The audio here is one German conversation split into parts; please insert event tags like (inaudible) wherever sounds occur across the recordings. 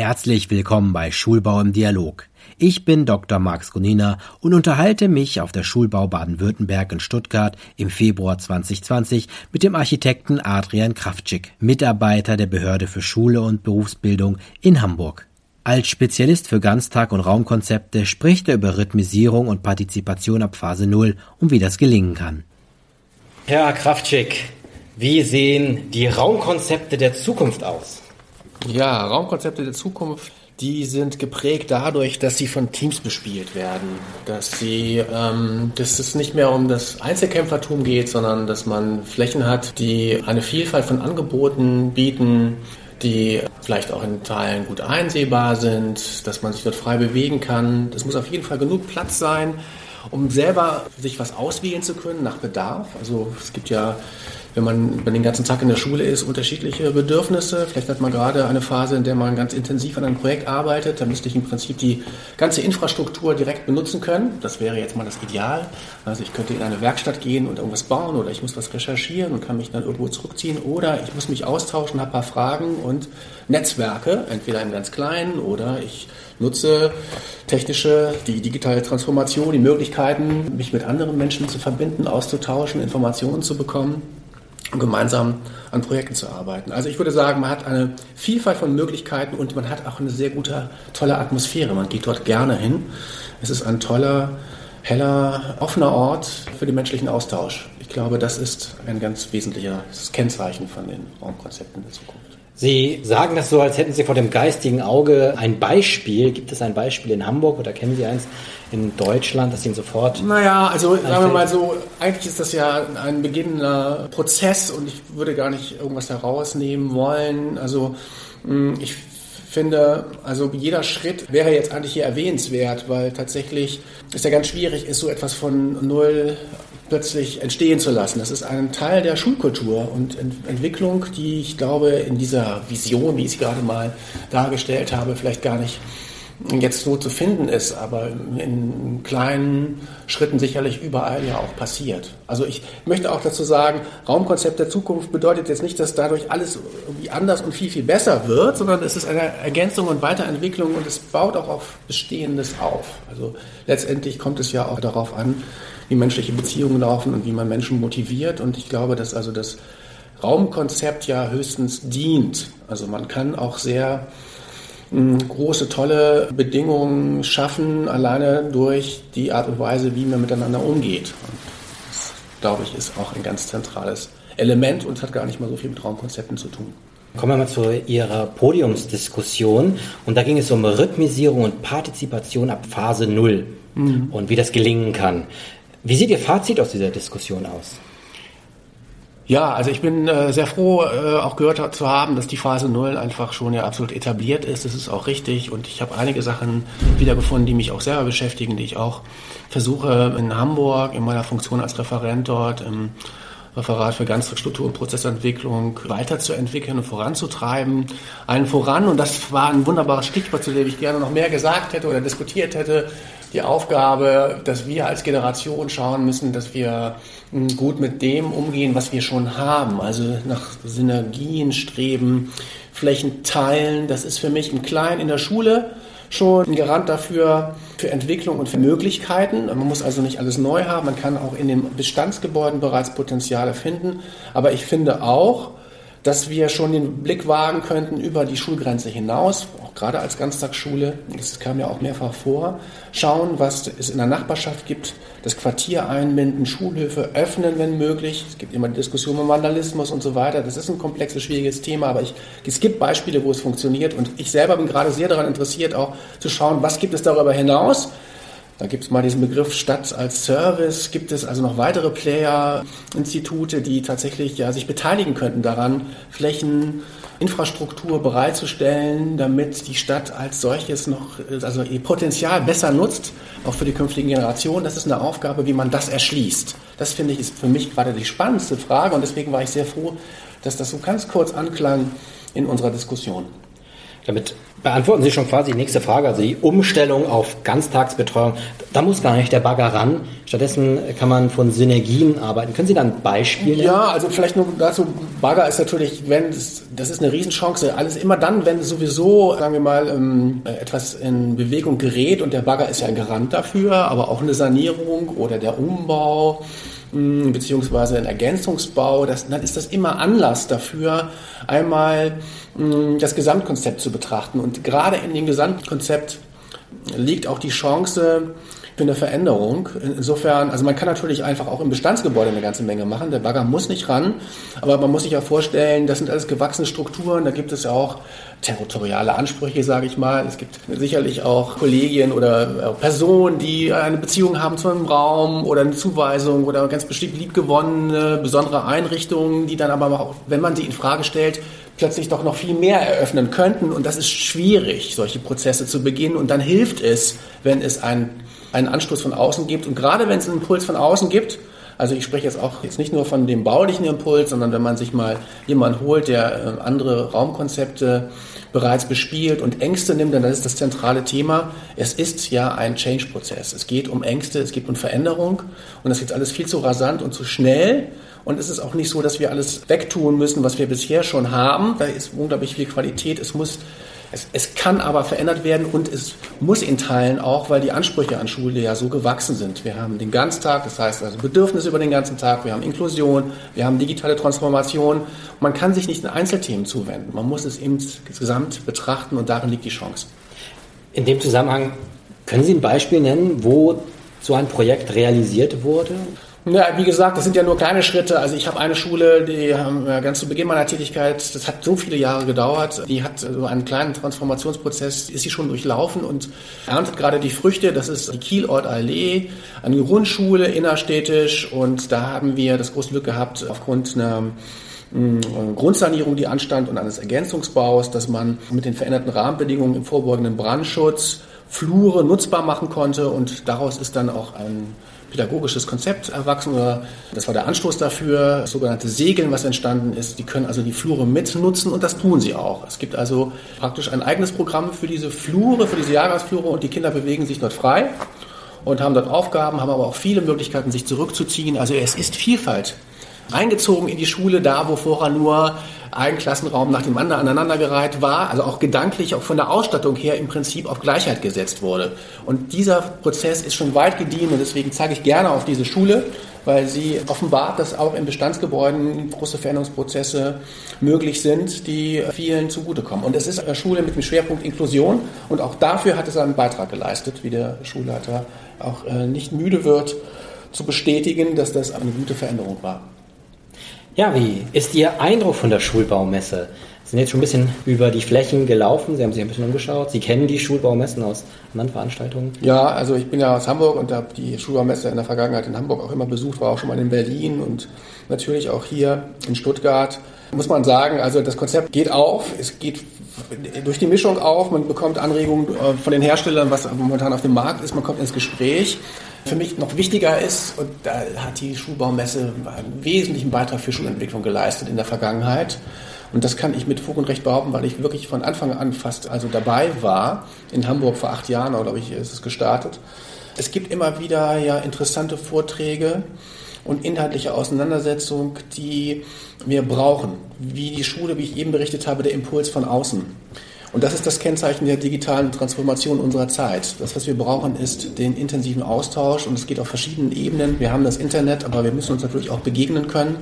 Herzlich willkommen bei Schulbau im Dialog. Ich bin Dr. Max Gunina und unterhalte mich auf der Schulbau Baden-Württemberg in Stuttgart im Februar 2020 mit dem Architekten Adrian Kraftschick, Mitarbeiter der Behörde für Schule und Berufsbildung in Hamburg. Als Spezialist für Ganztag- und Raumkonzepte spricht er über Rhythmisierung und Partizipation ab Phase 0 und wie das gelingen kann. Herr Kraftschick, wie sehen die Raumkonzepte der Zukunft aus? Ja, Raumkonzepte der Zukunft, die sind geprägt dadurch, dass sie von Teams bespielt werden, dass sie, ähm, dass es nicht mehr um das Einzelkämpfertum geht, sondern dass man Flächen hat, die eine Vielfalt von Angeboten bieten, die vielleicht auch in Teilen gut einsehbar sind, dass man sich dort frei bewegen kann. Es muss auf jeden Fall genug Platz sein, um selber sich was auswählen zu können nach Bedarf. Also es gibt ja wenn man den ganzen Tag in der Schule ist, unterschiedliche Bedürfnisse. Vielleicht hat man gerade eine Phase, in der man ganz intensiv an einem Projekt arbeitet. Da müsste ich im Prinzip die ganze Infrastruktur direkt benutzen können. Das wäre jetzt mal das Ideal. Also ich könnte in eine Werkstatt gehen und irgendwas bauen oder ich muss was recherchieren und kann mich dann irgendwo zurückziehen oder ich muss mich austauschen, habe ein paar Fragen und Netzwerke, entweder im ganz kleinen oder ich nutze technische, die digitale Transformation, die Möglichkeiten, mich mit anderen Menschen zu verbinden, auszutauschen, Informationen zu bekommen gemeinsam an Projekten zu arbeiten. Also ich würde sagen, man hat eine Vielfalt von Möglichkeiten und man hat auch eine sehr gute, tolle Atmosphäre. Man geht dort gerne hin. Es ist ein toller, heller, offener Ort für den menschlichen Austausch. Ich glaube, das ist ein ganz wesentliches Kennzeichen von den Raumkonzepten der Zukunft. Sie sagen das so, als hätten Sie vor dem geistigen Auge ein Beispiel. Gibt es ein Beispiel in Hamburg oder kennen Sie eins in Deutschland, das Ihnen sofort. Naja, also sagen wir mal so, eigentlich ist das ja ein beginnender Prozess und ich würde gar nicht irgendwas herausnehmen wollen. Also hm, ich finde, also jeder Schritt wäre jetzt eigentlich hier erwähnenswert, weil tatsächlich ist ja ganz schwierig, ist so etwas von null plötzlich entstehen zu lassen. Das ist ein Teil der Schulkultur und Ent Entwicklung, die ich glaube in dieser Vision, wie ich sie gerade mal dargestellt habe, vielleicht gar nicht jetzt so zu finden ist, aber in kleinen Schritten sicherlich überall ja auch passiert. Also ich möchte auch dazu sagen, Raumkonzept der Zukunft bedeutet jetzt nicht, dass dadurch alles irgendwie anders und viel, viel besser wird, sondern es ist eine Ergänzung und Weiterentwicklung und es baut auch auf Bestehendes auf. Also letztendlich kommt es ja auch darauf an, wie menschliche Beziehungen laufen und wie man Menschen motiviert und ich glaube, dass also das Raumkonzept ja höchstens dient. Also man kann auch sehr große, tolle Bedingungen schaffen, alleine durch die Art und Weise, wie man miteinander umgeht. Und das, glaube ich, ist auch ein ganz zentrales Element und hat gar nicht mal so viel mit Raumkonzepten zu tun. Kommen wir mal zu Ihrer Podiumsdiskussion. Und da ging es um Rhythmisierung und Partizipation ab Phase 0 mhm. und wie das gelingen kann. Wie sieht Ihr Fazit aus dieser Diskussion aus? Ja, also ich bin äh, sehr froh, äh, auch gehört zu haben, dass die Phase 0 einfach schon ja absolut etabliert ist. Das ist auch richtig und ich habe einige Sachen wiedergefunden, die mich auch selber beschäftigen, die ich auch versuche in Hamburg in meiner Funktion als Referent dort im Referat für Ganzstruktur und Prozessentwicklung weiterzuentwickeln und voranzutreiben. Einen voran, und das war ein wunderbares Stichwort, zu dem ich gerne noch mehr gesagt hätte oder diskutiert hätte, die Aufgabe, dass wir als Generation schauen müssen, dass wir hm, gut mit dem umgehen, was wir schon haben. Also nach Synergien streben, Flächen teilen. Das ist für mich im Kleinen in der Schule schon ein Garant dafür, für Entwicklung und für Möglichkeiten. Man muss also nicht alles neu haben. Man kann auch in den Bestandsgebäuden bereits Potenziale finden. Aber ich finde auch, dass wir schon den Blick wagen könnten über die Schulgrenze hinaus, auch gerade als Ganztagsschule, das kam ja auch mehrfach vor, schauen, was es in der Nachbarschaft gibt, das Quartier einbinden, Schulhöfe öffnen, wenn möglich. Es gibt immer die Diskussion um Vandalismus und so weiter. Das ist ein komplexes, schwieriges Thema, aber ich, es gibt Beispiele, wo es funktioniert. Und ich selber bin gerade sehr daran interessiert, auch zu schauen, was gibt es darüber hinaus, da gibt es mal diesen Begriff Stadt als Service. Gibt es also noch weitere Player, Institute, die tatsächlich ja, sich beteiligen könnten daran, Flächen, Infrastruktur bereitzustellen, damit die Stadt als solches noch, also ihr Potenzial besser nutzt, auch für die künftigen Generationen. Das ist eine Aufgabe, wie man das erschließt. Das finde ich ist für mich gerade die spannendste Frage und deswegen war ich sehr froh, dass das so ganz kurz anklang in unserer Diskussion. Damit beantworten Sie schon quasi die nächste Frage, also die Umstellung auf Ganztagsbetreuung. Da muss gar nicht der Bagger ran. Stattdessen kann man von Synergien arbeiten. Können Sie da ein Beispiel nennen? Ja, also vielleicht nur dazu. Bagger ist natürlich, wenn es, das ist eine Riesenchance. Alles immer dann, wenn sowieso, sagen wir mal, ähm, etwas in Bewegung gerät und der Bagger ist ja ein Garant dafür, aber auch eine Sanierung oder der Umbau beziehungsweise ein Ergänzungsbau, das, dann ist das immer Anlass dafür, einmal das Gesamtkonzept zu betrachten. Und gerade in dem Gesamtkonzept liegt auch die Chance, für eine Veränderung. Insofern, also man kann natürlich einfach auch im Bestandsgebäude eine ganze Menge machen. Der Bagger muss nicht ran, aber man muss sich ja vorstellen, das sind alles gewachsene Strukturen. Da gibt es ja auch territoriale Ansprüche, sage ich mal. Es gibt sicherlich auch Kollegien oder Personen, die eine Beziehung haben zu einem Raum oder eine Zuweisung oder ganz bestimmt liebgewonnene, besondere Einrichtungen, die dann aber auch, wenn man sie in Frage stellt, plötzlich doch noch viel mehr eröffnen könnten. Und das ist schwierig, solche Prozesse zu beginnen. Und dann hilft es, wenn es ein einen Anstoß von außen gibt. Und gerade wenn es einen Impuls von außen gibt, also ich spreche jetzt auch jetzt nicht nur von dem baulichen Impuls, sondern wenn man sich mal jemanden holt, der äh, andere Raumkonzepte bereits bespielt und Ängste nimmt, dann ist das zentrale Thema. Es ist ja ein Change-Prozess. Es geht um Ängste, es geht um Veränderung und das geht alles viel zu rasant und zu schnell. Und es ist auch nicht so, dass wir alles wegtun müssen, was wir bisher schon haben. Da ist unglaublich viel Qualität. Es muss es, es kann aber verändert werden und es muss in Teilen auch, weil die Ansprüche an Schule ja so gewachsen sind. Wir haben den Ganztag, das heißt also Bedürfnisse über den ganzen Tag, wir haben Inklusion, wir haben digitale Transformation. Man kann sich nicht in Einzelthemen zuwenden. Man muss es insgesamt betrachten und darin liegt die Chance. In dem Zusammenhang können Sie ein Beispiel nennen, wo so ein Projekt realisiert wurde? Ja, wie gesagt, das sind ja nur kleine Schritte. Also ich habe eine Schule, die haben ganz zu Beginn meiner Tätigkeit, das hat so viele Jahre gedauert, die hat so einen kleinen Transformationsprozess, ist sie schon durchlaufen und erntet gerade die Früchte. Das ist die Kielort Allee, eine Grundschule innerstädtisch und da haben wir das große Glück gehabt, aufgrund einer Grundsanierung, die anstand und eines Ergänzungsbaus, dass man mit den veränderten Rahmenbedingungen im vorbeugenden Brandschutz Flure nutzbar machen konnte und daraus ist dann auch ein pädagogisches Konzept erwachsen oder das war der Anstoß dafür, das sogenannte Segeln, was entstanden ist. Die können also die Flure mitnutzen und das tun sie auch. Es gibt also praktisch ein eigenes Programm für diese Flure, für diese Jahrgangsflure und die Kinder bewegen sich dort frei und haben dort Aufgaben, haben aber auch viele Möglichkeiten, sich zurückzuziehen. Also es ist Vielfalt eingezogen in die Schule, da wo vorher nur ein Klassenraum nach dem anderen aneinandergereiht war, also auch gedanklich, auch von der Ausstattung her im Prinzip auf Gleichheit gesetzt wurde. Und dieser Prozess ist schon weit gediehen und deswegen zeige ich gerne auf diese Schule, weil sie offenbart, dass auch in Bestandsgebäuden große Veränderungsprozesse möglich sind, die vielen zugutekommen. Und es ist eine Schule mit dem Schwerpunkt Inklusion und auch dafür hat es einen Beitrag geleistet, wie der Schulleiter auch äh, nicht müde wird zu bestätigen, dass das eine gute Veränderung war. Ja, wie ist Ihr Eindruck von der Schulbaumesse? Sie sind jetzt schon ein bisschen über die Flächen gelaufen, Sie haben sich ein bisschen umgeschaut. Sie kennen die Schulbaumessen aus anderen Veranstaltungen? Ja, also ich bin ja aus Hamburg und habe die Schulbaumesse in der Vergangenheit in Hamburg auch immer besucht, war auch schon mal in Berlin und natürlich auch hier in Stuttgart. Muss man sagen, also das Konzept geht auf, es geht durch die Mischung auf, man bekommt Anregungen äh, von den Herstellern, was momentan auf dem Markt ist, man kommt ins Gespräch für mich noch wichtiger ist, und da hat die Schulbaumesse einen wesentlichen Beitrag für Schulentwicklung geleistet in der Vergangenheit. Und das kann ich mit Fug und Recht behaupten, weil ich wirklich von Anfang an fast also dabei war. In Hamburg vor acht Jahren, glaube ich, ist es gestartet. Es gibt immer wieder ja interessante Vorträge und inhaltliche Auseinandersetzungen, die wir brauchen. Wie die Schule, wie ich eben berichtet habe, der Impuls von außen. Und das ist das Kennzeichen der digitalen Transformation unserer Zeit. Das, was wir brauchen, ist den intensiven Austausch und es geht auf verschiedenen Ebenen. Wir haben das Internet, aber wir müssen uns natürlich auch begegnen können.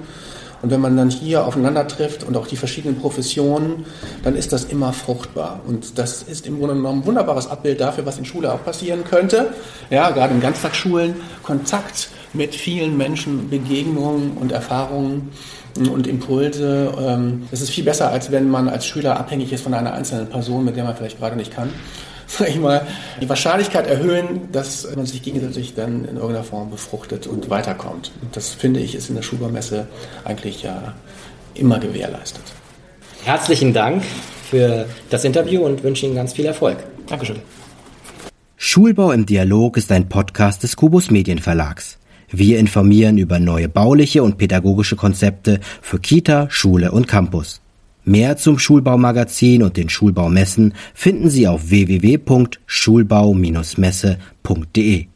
Und wenn man dann hier aufeinander trifft und auch die verschiedenen Professionen, dann ist das immer fruchtbar. Und das ist im Grunde genommen ein wunderbares Abbild dafür, was in Schule auch passieren könnte. Ja, gerade in Ganztagsschulen, Kontakt mit vielen Menschen, Begegnungen und Erfahrungen und Impulse. Ähm, das ist viel besser, als wenn man als Schüler abhängig ist von einer einzelnen Person, mit der man vielleicht gerade nicht kann. (laughs) Sag ich mal, die Wahrscheinlichkeit erhöhen, dass man sich gegenseitig dann in irgendeiner Form befruchtet und weiterkommt. Und das finde ich ist in der Schulbaumesse eigentlich ja immer gewährleistet. Herzlichen Dank für das Interview und wünsche Ihnen ganz viel Erfolg. Dankeschön. Schulbau im Dialog ist ein Podcast des Kubus Medienverlags. Wir informieren über neue bauliche und pädagogische Konzepte für Kita, Schule und Campus. Mehr zum Schulbaumagazin und den Schulbaumessen finden Sie auf www.schulbau-messe.de.